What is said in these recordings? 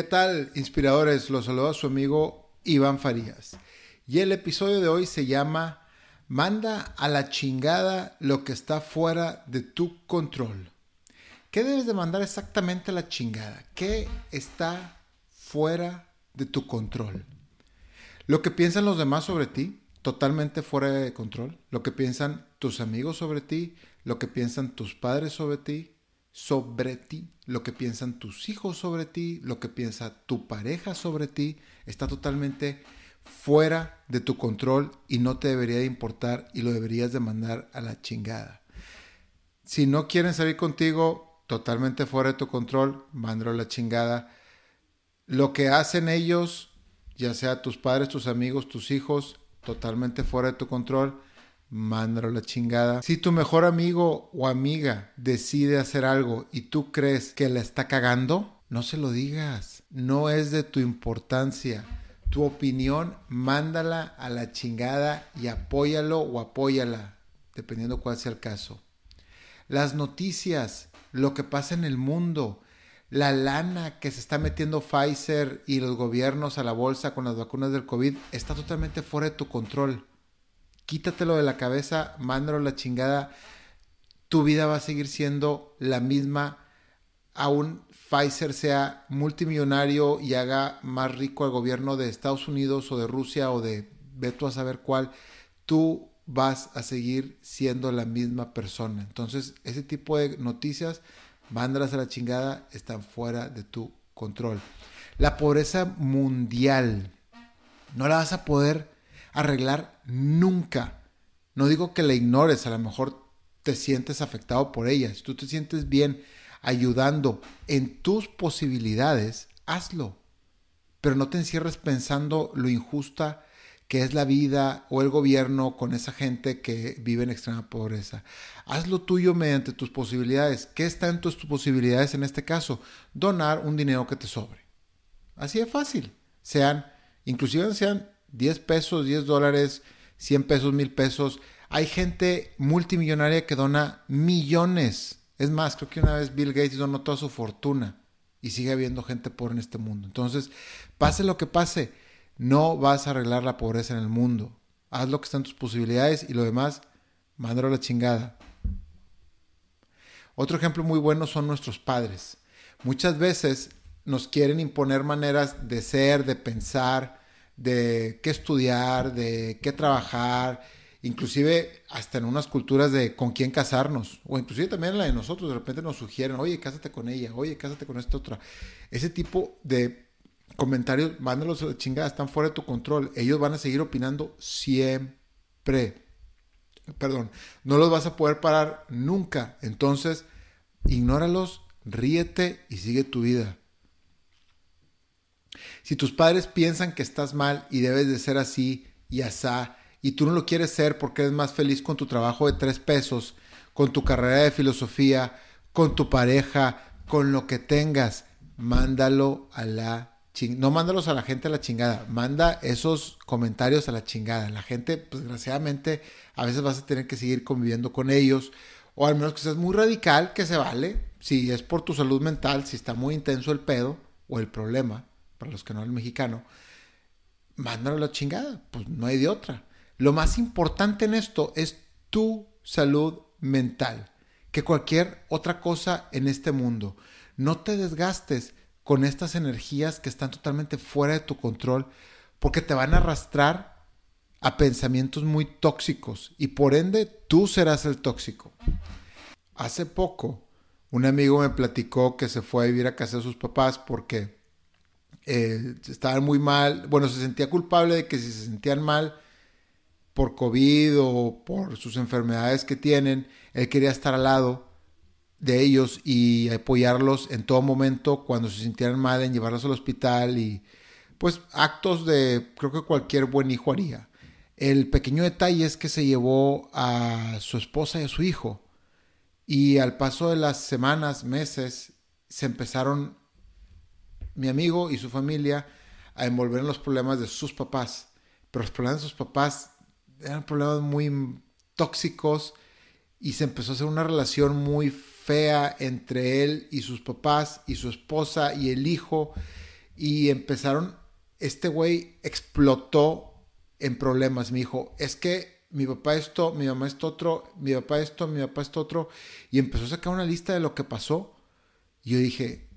¿Qué tal, inspiradores? Los saluda su amigo Iván Farías. Y el episodio de hoy se llama Manda a la chingada lo que está fuera de tu control. ¿Qué debes de mandar exactamente a la chingada? ¿Qué está fuera de tu control? Lo que piensan los demás sobre ti, totalmente fuera de control. Lo que piensan tus amigos sobre ti, lo que piensan tus padres sobre ti, sobre ti, lo que piensan tus hijos sobre ti, lo que piensa tu pareja sobre ti, está totalmente fuera de tu control y no te debería de importar y lo deberías de mandar a la chingada. Si no quieren salir contigo, totalmente fuera de tu control, mándalo a la chingada. Lo que hacen ellos, ya sea tus padres, tus amigos, tus hijos, totalmente fuera de tu control, mándalo la chingada. Si tu mejor amigo o amiga decide hacer algo y tú crees que la está cagando, no se lo digas. No es de tu importancia. Tu opinión, mándala a la chingada y apóyalo o apóyala, dependiendo cuál sea el caso. Las noticias, lo que pasa en el mundo, la lana que se está metiendo Pfizer y los gobiernos a la bolsa con las vacunas del COVID está totalmente fuera de tu control quítatelo de la cabeza, mándalo la chingada. Tu vida va a seguir siendo la misma. Aún Pfizer sea multimillonario y haga más rico al gobierno de Estados Unidos o de Rusia o de veto a saber cuál, tú vas a seguir siendo la misma persona. Entonces, ese tipo de noticias, mándalas a la chingada, están fuera de tu control. La pobreza mundial, no la vas a poder arreglar nunca. No digo que la ignores, a lo mejor te sientes afectado por ella. Si tú te sientes bien ayudando en tus posibilidades, hazlo. Pero no te encierres pensando lo injusta que es la vida o el gobierno con esa gente que vive en extrema pobreza. Haz lo tuyo mediante tus posibilidades. ¿Qué está en tus posibilidades en este caso? Donar un dinero que te sobre. Así de fácil. Sean, inclusive sean 10 pesos, 10 dólares, 100 pesos, 1000 pesos. Hay gente multimillonaria que dona millones. Es más, creo que una vez Bill Gates donó toda su fortuna y sigue habiendo gente pobre en este mundo. Entonces, pase lo que pase, no vas a arreglar la pobreza en el mundo. Haz lo que están tus posibilidades y lo demás, mándalo a la chingada. Otro ejemplo muy bueno son nuestros padres. Muchas veces nos quieren imponer maneras de ser, de pensar, de qué estudiar, de qué trabajar, inclusive hasta en unas culturas de con quién casarnos, o inclusive también en la de nosotros, de repente nos sugieren, oye, cásate con ella, oye, cásate con esta otra. Ese tipo de comentarios, mándalos a la chingada, están fuera de tu control. Ellos van a seguir opinando siempre. Perdón, no los vas a poder parar nunca. Entonces, ignóralos, ríete y sigue tu vida. Si tus padres piensan que estás mal y debes de ser así y asá, y tú no lo quieres ser porque eres más feliz con tu trabajo de tres pesos, con tu carrera de filosofía, con tu pareja, con lo que tengas, mándalo a la chingada. No mándalos a la gente a la chingada, manda esos comentarios a la chingada. La gente, pues desgraciadamente, a veces vas a tener que seguir conviviendo con ellos, o al menos que seas muy radical, que se vale, si es por tu salud mental, si está muy intenso el pedo o el problema para los que no hablan mexicano, mándalo a la chingada, pues no hay de otra. Lo más importante en esto es tu salud mental, que cualquier otra cosa en este mundo. No te desgastes con estas energías que están totalmente fuera de tu control, porque te van a arrastrar a pensamientos muy tóxicos y por ende tú serás el tóxico. Hace poco, un amigo me platicó que se fue a vivir a casa de sus papás porque eh, estaban muy mal, bueno, se sentía culpable de que si se sentían mal por COVID o por sus enfermedades que tienen, él quería estar al lado de ellos y apoyarlos en todo momento cuando se sintieran mal, en llevarlos al hospital y pues actos de creo que cualquier buen hijo haría. El pequeño detalle es que se llevó a su esposa y a su hijo y al paso de las semanas, meses, se empezaron mi amigo y su familia a envolver en los problemas de sus papás. Pero los problemas de sus papás eran problemas muy tóxicos y se empezó a hacer una relación muy fea entre él y sus papás y su esposa y el hijo. y empezaron, este güey explotó en problemas. Me dijo, es que mi papá esto, mi mamá esto otro, mi papá esto, mi papá esto otro. Y empezó a sacar una lista de lo que pasó. Y yo dije,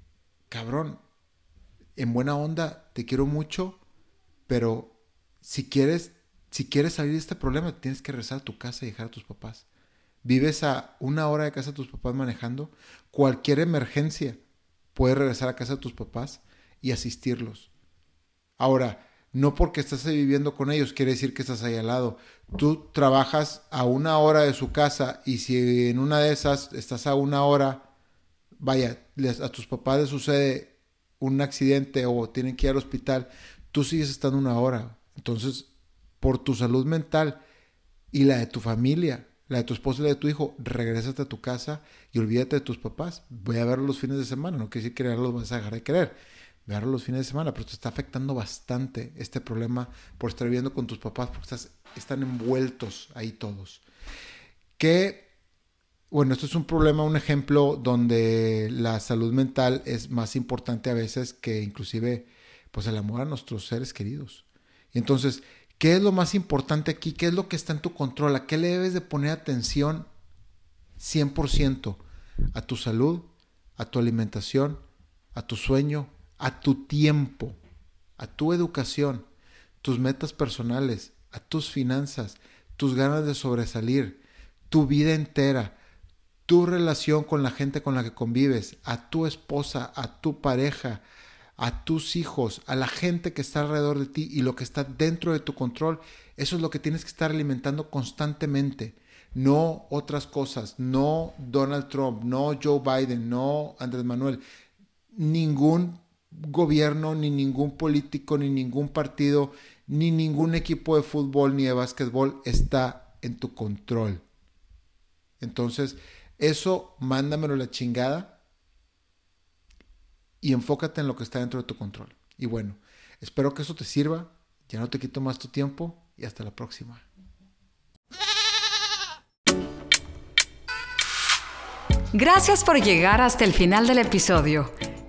cabrón, en buena onda, te quiero mucho, pero si quieres, si quieres salir de este problema, tienes que regresar a tu casa y dejar a tus papás. Vives a una hora de casa de tus papás manejando. Cualquier emergencia, puedes regresar a casa de tus papás y asistirlos. Ahora, no porque estás viviendo con ellos quiere decir que estás ahí al lado. Tú trabajas a una hora de su casa y si en una de esas estás a una hora, vaya, a tus papás les sucede un accidente o tienen que ir al hospital, tú sigues estando una hora. Entonces, por tu salud mental y la de tu familia, la de tu esposa y la de tu hijo, regrésate a tu casa y olvídate de tus papás. Voy a verlos los fines de semana, no quiere decir que los vas a dejar de querer verlo los fines de semana, pero te está afectando bastante este problema por estar viviendo con tus papás, porque estás, están envueltos ahí todos. Que, bueno, esto es un problema, un ejemplo donde la salud mental es más importante a veces que inclusive pues el amor a nuestros seres queridos. Entonces, ¿qué es lo más importante aquí? ¿Qué es lo que está en tu control? ¿A qué le debes de poner atención 100%? A tu salud, a tu alimentación, a tu sueño, a tu tiempo, a tu educación, tus metas personales, a tus finanzas, tus ganas de sobresalir, tu vida entera, tu relación con la gente con la que convives, a tu esposa, a tu pareja, a tus hijos, a la gente que está alrededor de ti y lo que está dentro de tu control, eso es lo que tienes que estar alimentando constantemente. No otras cosas, no Donald Trump, no Joe Biden, no Andrés Manuel, ningún gobierno, ni ningún político, ni ningún partido, ni ningún equipo de fútbol ni de básquetbol está en tu control. Entonces, eso mándamelo la chingada y enfócate en lo que está dentro de tu control. Y bueno, espero que eso te sirva. Ya no te quito más tu tiempo y hasta la próxima. Gracias por llegar hasta el final del episodio.